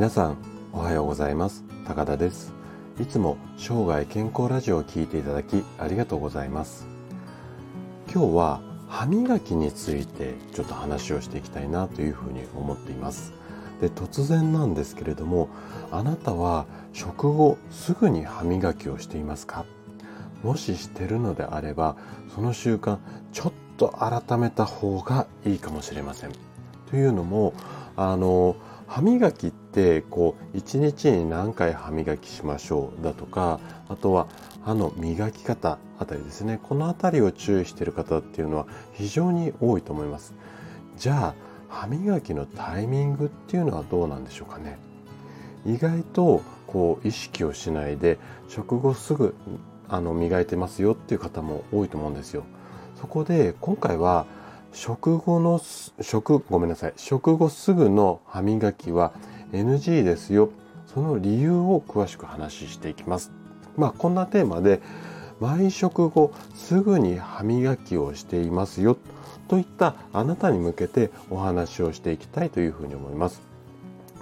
皆さんおはようございます。高田です。いつも生涯健康ラジオを聞いていただきありがとうございます。今日は歯磨きについてちょっと話をしていきたいなというふうに思っています。で突然なんですけれどもあなたは食後すぐに歯磨きをしていますか？もししてるのであればその習慣ちょっと改めた方がいいかもしれません。というのもあの歯磨きってこう一日に何回歯磨きしましょうだとかあとは歯の磨き方あたりですね。この辺りを注意している方っていうのは非常に多いと思います。じゃあ歯磨きのタイミングっていうのはどうなんでしょうかね。意外とこう意識をしないで食後すぐあの磨いてますよっていう方も多いと思うんですよ。そこで今回は食後の食ごめんなさい。食後すぐの歯磨きは NG ですよ。その理由を詳しく話していきます。まあこんなテーマで毎食後すぐに歯磨きをしていますよ。といったあなたに向けてお話をしていきたいというふうに思います。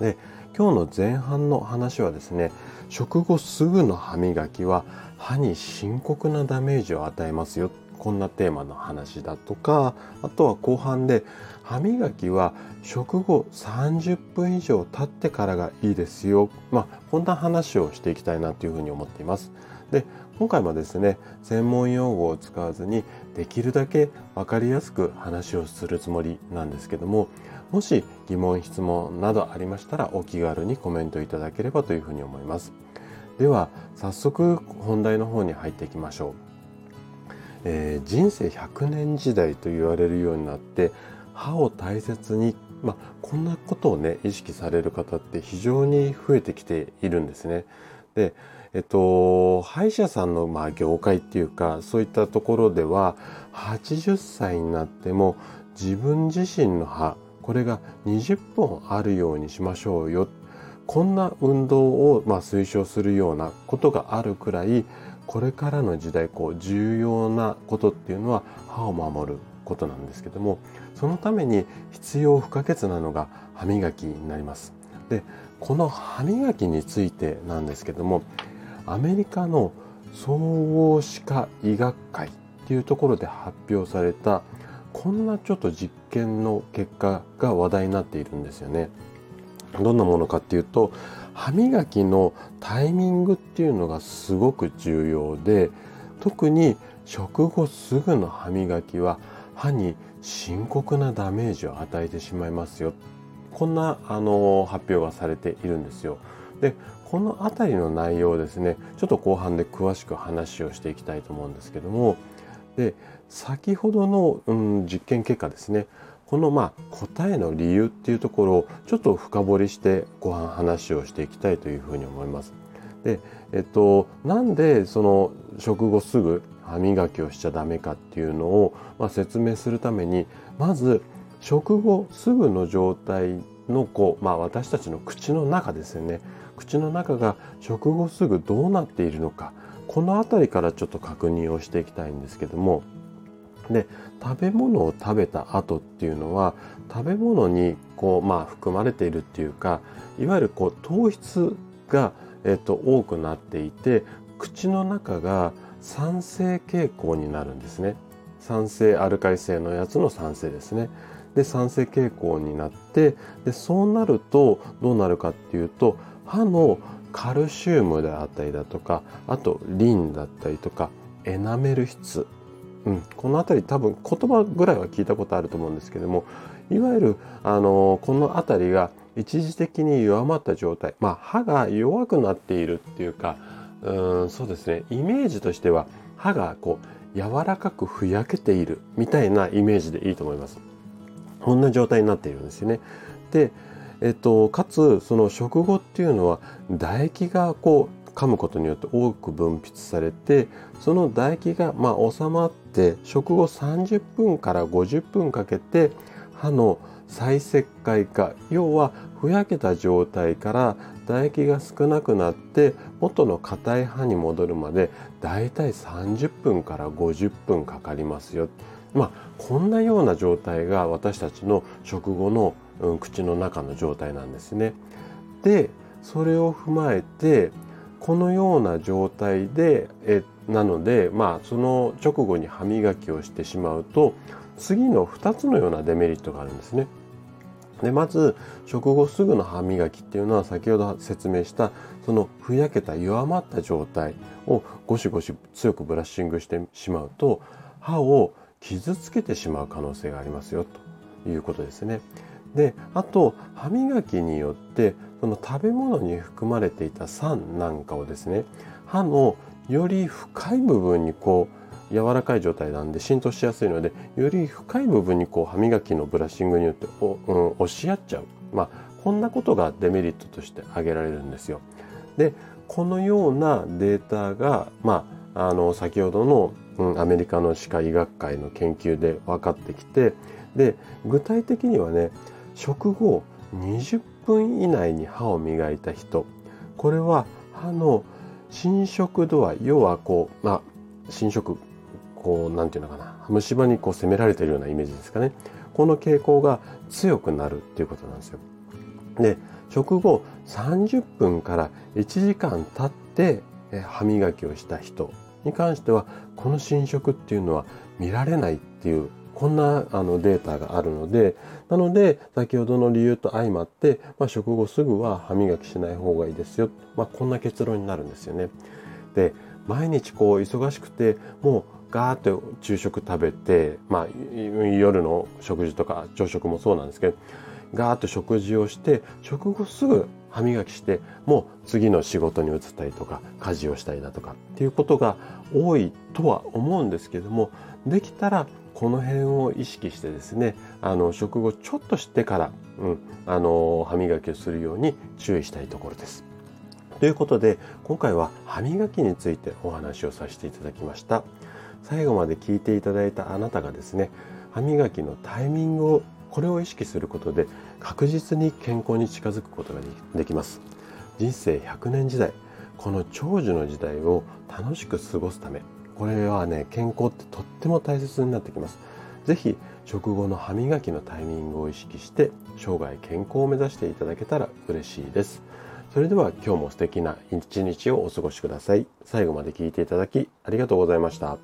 で今日の前半の話はですね食後すぐの歯磨きは歯に深刻なダメージを与えますよ。こんなテーマの話だとかあとは後半で歯磨きは食後30分以上経ってからがいいですよ。まあこんな話をしていきたいなというふうに思っています。で今回もですね専門用語を使わずにできるだけ分かりやすく話をするつもりなんですけどももし疑問質問などありましたらお気軽にコメントいただければというふうに思います。では早速本題の方に入っていきましょう。えー、人生100年時代と言われるようになって歯を大切に、まあ、こんなことをね意識される方って非常に増えてきているんですね。でえっと、歯医者さんのまあ業界っていうかそういったところでは80歳になっても自分自身の歯これが20本あるようにしましょうよっこんな運動をまあ推奨するようなことがあるくらいこれからの時代こう重要なことっていうのは歯を守ることなんですけどもそのために必要不可欠なのが歯磨きになります。でこの歯磨きについてなんですけどもアメリカの総合歯科医学会っていうところで発表されたこんなちょっと実験の結果が話題になっているんですよね。どんなものかっていうと歯磨きのタイミングっていうのがすごく重要で特に食後すぐの歯磨きは歯に深刻なダメージを与えてしまいますよこんなあの発表がされているんですよ。でこの辺りの内容をですねちょっと後半で詳しく話をしていきたいと思うんですけどもで先ほどの、うん、実験結果ですねこのまあ答えの理由っていうところをちょっと深掘りしてご飯話をしていきたいというふうに思います。で、えっと、なんでその食後すぐ歯磨きをしちゃダメかっていうのを、まあ、説明するためにまず食後すぐの状態のこう、まあ、私たちの口の中ですよね口の中が食後すぐどうなっているのかこの辺りからちょっと確認をしていきたいんですけどもで食べ物を食べた後っていうのは食べ物にこうまあ含まれているっていうかいわゆるこう糖質が、えっと、多くなっていて口の中が酸性傾向になるんですね。酸性アルカリ性のやつの酸性ですね。で酸性傾向になってでそうなるとどうなるかっていうと歯のカルシウムであったりだとかあとリンだったりとかエナメル質うん、この辺り多分言葉ぐらいは聞いたことあると思うんですけどもいわゆるあのこの辺りが一時的に弱まった状態、まあ、歯が弱くなっているっていうかうんそうですねイメージとしては歯がこう柔らかくふやけているみたいなイメージでいいと思います。こんな状態になっているんですよね。で、えっと、かつその食後っていうのは唾液がこ噛むことによって多く分泌されてその唾液がま収まって食後30分から50分かけて歯の再石灰化要はふやけた状態から唾液が少なくなって元の硬い歯に戻るまでだいたい30分から50分かかりますよ。まあこんなような状態が私たちの食後の、うん、口の中の状態なんですね。でそれを踏まえてこのような状態でえなのでまあその直後に歯磨きをしてしまうと次の2つのようなデメリットがあるんですね。でまず食後すぐの歯磨きっていうのは先ほど説明したそのふやけた弱まった状態をゴシゴシ強くブラッシングしてしまうと歯を傷つけてしまう可能性がありますよということですね。であと歯磨きによってその食べ物に含まれていた酸なんかをですね歯のより深い部分にこう柔らかい状態なんで浸透しやすいのでより深い部分にこう歯磨きのブラッシングによってお、うん、押し合っちゃう、まあ、こんなことがデメリットとして挙げられるんですよ。でこのようなデータが、まあ、あの先ほどの、うん、アメリカの歯科医学会の研究で分かってきてで具体的にはね食後20分以内に歯を磨いた人。これは歯の侵食度合い要はこうまあ侵食こうなんていうのかな。虫歯にこう攻められてるようなイメージですかね。この傾向が強くなるっていうことなんですよ。で食後30分から1時間経って歯磨きをした人に関してはこの侵食っていうのは見られないっていうこんなあのデータがあるので、なので、先ほどの理由と相まって、まあ、食後すぐは歯磨きしない方がいいですよ。まあ、こんな結論になるんですよね。で、毎日こう忙しくて、もうガーッと昼食食べて、まあ、夜の食事とか朝食もそうなんですけど、ガーッと食事をして、食後すぐ歯磨きして、もう次の仕事に移ったりとか、家事をしたりだとかっていうことが多いとは思うんですけども、できたらこの辺を意識してですねあの食後ちょっとしてから、うん、あの歯磨きをするように注意したいところです。ということで今回は歯磨きについてお話をさせていただきました。最後まで聞いていただいたあなたがですね歯磨きのタイミングをこれを意識することで確実に健康に近づくことができます。人生100年時代この長寿の時代を楽しく過ごすためこれはね健康ってとっても大切になってきます。是非食後の歯磨きのタイミングを意識して生涯健康を目指していただけたら嬉しいです。それでは今日も素敵な一日をお過ごしください。最後まで聞いていただきありがとうございました。